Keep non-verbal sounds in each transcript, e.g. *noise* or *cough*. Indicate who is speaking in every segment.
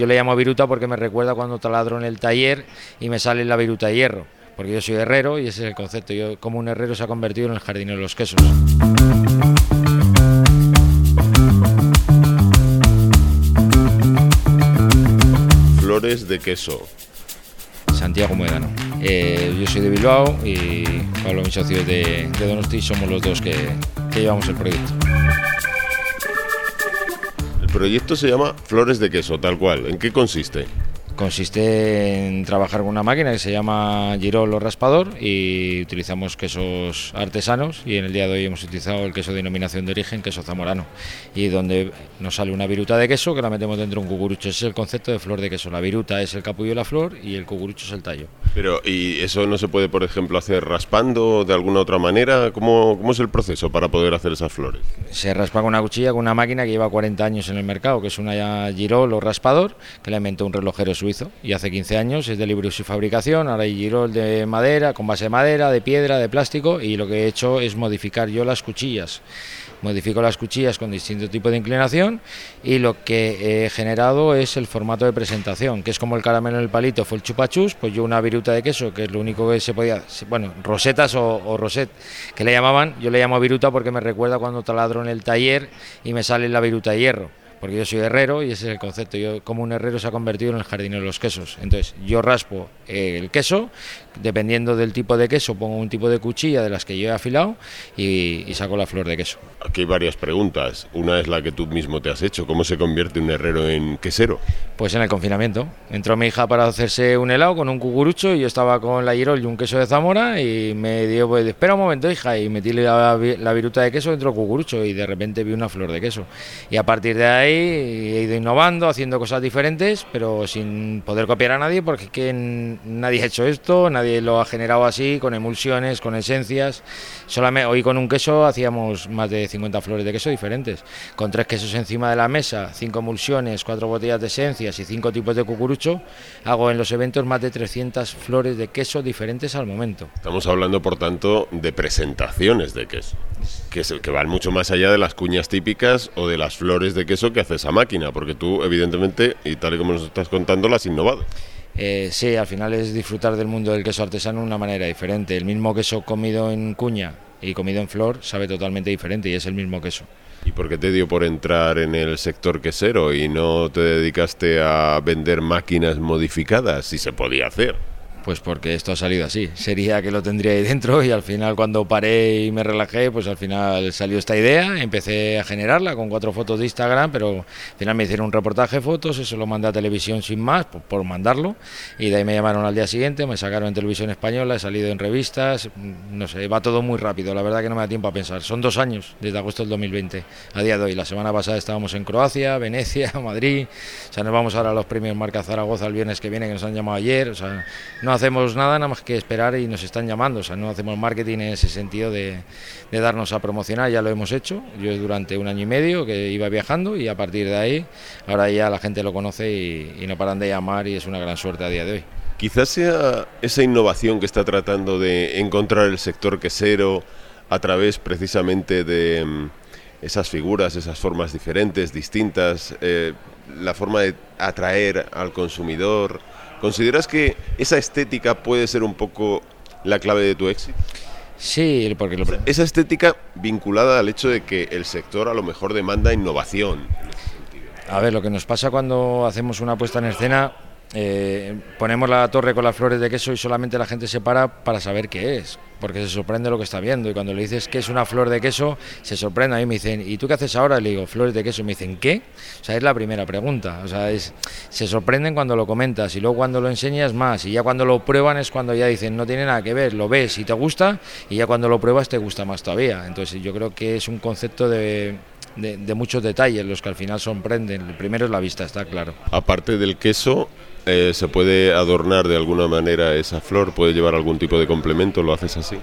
Speaker 1: yo le llamo viruta porque me recuerda cuando taladro en el taller y me sale la viruta de hierro, porque yo soy herrero y ese es el concepto. Yo como un herrero se ha convertido en el jardinero de los quesos.
Speaker 2: Flores de queso.
Speaker 1: Santiago Muedano. Eh, yo soy de Bilbao y Pablo, mi socio de, de Donosti, somos los dos que, que llevamos el proyecto.
Speaker 2: Proyecto se llama Flores de queso, tal cual. ¿En qué consiste?
Speaker 1: Consiste en trabajar con una máquina que se llama Girolo Raspador y utilizamos quesos artesanos y en el día de hoy hemos utilizado el queso de denominación de origen, queso zamorano, y donde nos sale una viruta de queso que la metemos dentro de un cucurucho. Ese es el concepto de flor de queso. La viruta es el capullo de la flor y el cucurucho es el tallo.
Speaker 2: Pero, ¿y eso no se puede, por ejemplo, hacer raspando de alguna otra manera? ¿Cómo, cómo es el proceso para poder hacer esas flores?
Speaker 1: Se raspa con una cuchilla con una máquina que lleva 40 años en el mercado, que es una Girolo Raspador, que la inventó un relojero suizo y hace 15 años es de libro y fabricación, ahora hay girol de madera, con base de madera, de piedra, de plástico y lo que he hecho es modificar yo las cuchillas. Modifico las cuchillas con distinto tipo de inclinación y lo que he generado es el formato de presentación, que es como el caramelo en el palito fue el chupachus, pues yo una viruta de queso, que es lo único que se podía, bueno, rosetas o, o roset, que le llamaban, yo le llamo viruta porque me recuerda cuando taladro en el taller y me sale la viruta de hierro porque yo soy herrero y ese es el concepto. Yo como un herrero se ha convertido en el jardinero de los quesos. Entonces yo raspo el queso, dependiendo del tipo de queso, pongo un tipo de cuchilla de las que yo he afilado y, y, saco la flor de queso.
Speaker 2: Aquí hay varias preguntas. Una es la que tú mismo te has hecho. ¿Cómo se convierte un herrero en quesero?
Speaker 1: Pues en el confinamiento. Entró mi hija para hacerse un helado con un cucurucho y yo estaba con la girol y un queso de Zamora y me dio, pues, espera un momento, hija, y metí la, la viruta de queso dentro del cucurucho y de repente vi una flor de queso. Y a partir de ahí he ido innovando, haciendo cosas diferentes, pero sin poder copiar a nadie porque nadie ha hecho esto, nadie lo ha generado así, con emulsiones, con esencias. Solamente hoy con un queso hacíamos más de 50 flores de queso diferentes, con tres quesos encima de la mesa, cinco emulsiones, cuatro botellas de esencias y cinco tipos de cucurucho. Hago en los eventos más de 300 flores de queso diferentes al momento.
Speaker 2: Estamos hablando, por tanto, de presentaciones de queso, que, es, que van mucho más allá de las cuñas típicas o de las flores de queso que hace esa máquina, porque tú, evidentemente, y tal y como nos estás contando, la has innovado.
Speaker 1: Eh, sí, al final es disfrutar del mundo del queso artesano de una manera diferente. El mismo queso comido en cuña y comido en flor sabe totalmente diferente y es el mismo queso.
Speaker 2: ¿Y por qué te dio por entrar en el sector quesero y no te dedicaste a vender máquinas modificadas si se podía hacer?
Speaker 1: Pues porque esto ha salido así. Sería que lo tendría ahí dentro y al final cuando paré y me relajé, pues al final salió esta idea, empecé a generarla con cuatro fotos de Instagram, pero al final me hicieron un reportaje de fotos, eso lo mandé a televisión sin más, por, por mandarlo, y de ahí me llamaron al día siguiente, me sacaron en televisión española, he salido en revistas, no sé, va todo muy rápido, la verdad que no me da tiempo a pensar. Son dos años desde agosto del 2020 a día de hoy. La semana pasada estábamos en Croacia, Venecia, *laughs* Madrid, o sea, nos vamos ahora a los premios Marca Zaragoza el viernes que viene, que nos han llamado ayer, o sea, no hacemos nada nada más que esperar y nos están llamando, o sea, no hacemos marketing en ese sentido de, darnos a promocionar, ya lo hemos hecho, yo durante un año y medio que iba viajando y a partir de ahí ahora ya la gente lo conoce y, y no paran de llamar y es una gran suerte a día de hoy.
Speaker 2: Quizás sea esa innovación que está tratando de encontrar el sector quesero a través precisamente de mm, esas figuras, esas formas diferentes, distintas, eh, la forma de atraer al consumidor, ¿Consideras que esa estética puede ser un poco la clave de tu éxito?
Speaker 1: Sí, porque lo...
Speaker 2: esa estética vinculada al hecho de que el sector a lo mejor demanda innovación.
Speaker 1: A ver, lo que nos pasa cuando hacemos una puesta en escena, eh, ponemos la torre con las flores de queso y solamente la gente se para para saber qué es, porque se sorprende lo que está viendo. Y cuando le dices que es una flor de queso, se sorprende. A mí me dicen, ¿y tú qué haces ahora? Le digo, flores de queso. Me dicen, ¿qué? O sea, es la primera pregunta. O sea, es, se sorprenden cuando lo comentas y luego cuando lo enseñas más. Y ya cuando lo prueban es cuando ya dicen, no tiene nada que ver, lo ves y te gusta. Y ya cuando lo pruebas te gusta más todavía. Entonces yo creo que es un concepto de, de, de, muchos detalles los que al final sorprenden. El primero es la vista, está claro.
Speaker 2: Aparte del queso, eh, ¿se puede adornar de alguna manera esa flor? ¿Puede llevar algún tipo de complemento? ¿Lo haces así?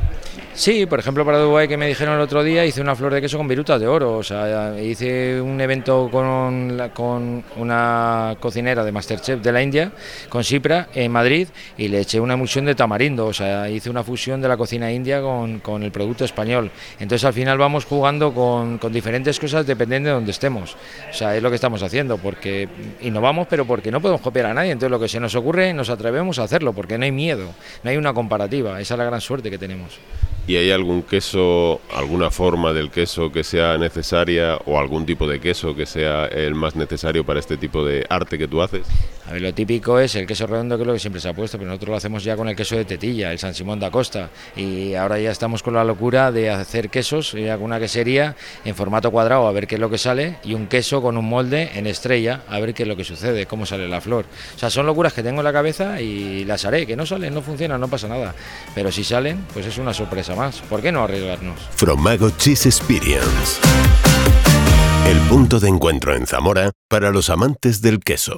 Speaker 1: Sí, por ejemplo, para Dubái que me dijeron el otro día, hice una flor de queso con virutas de oro. O sea, hice un evento con, con una cocinera de Masterchef de la India, con Cipra, en Madrid, y le eché una emulsión de tamarindo. O sea, hice una fusión de la cocina india con, con el producto español. Entonces, al final vamos jugando con, con diferentes cosas dependiendo de donde estemos. O sea, es lo que estamos haciendo, porque innovamos, pero porque no podemos copiar a nadie. Entonces, lo que se nos ocurre, nos atrevemos a hacerlo, porque no hay miedo, no hay una comparativa. Esa es la gran suerte que tenemos.
Speaker 2: ¿Y hay algún queso, alguna forma del queso que sea necesaria o algún tipo de queso que sea el más necesario para este tipo de arte que tú haces?
Speaker 1: A ver, lo típico es el queso redondo, que es lo que siempre se ha puesto, pero nosotros lo hacemos ya con el queso de tetilla, el San Simón da Costa. Y ahora ya estamos con la locura de hacer quesos, ya con una quesería en formato cuadrado, a ver qué es lo que sale, y un queso con un molde en estrella, a ver qué es lo que sucede, cómo sale la flor. O sea, son locuras que tengo en la cabeza y las haré, que no salen, no funcionan, no pasa nada. Pero si salen, pues es una sorpresa más. ¿Por qué no arriesgarnos?
Speaker 3: Fromago Cheese Experience. El punto de encuentro en Zamora para los amantes del queso.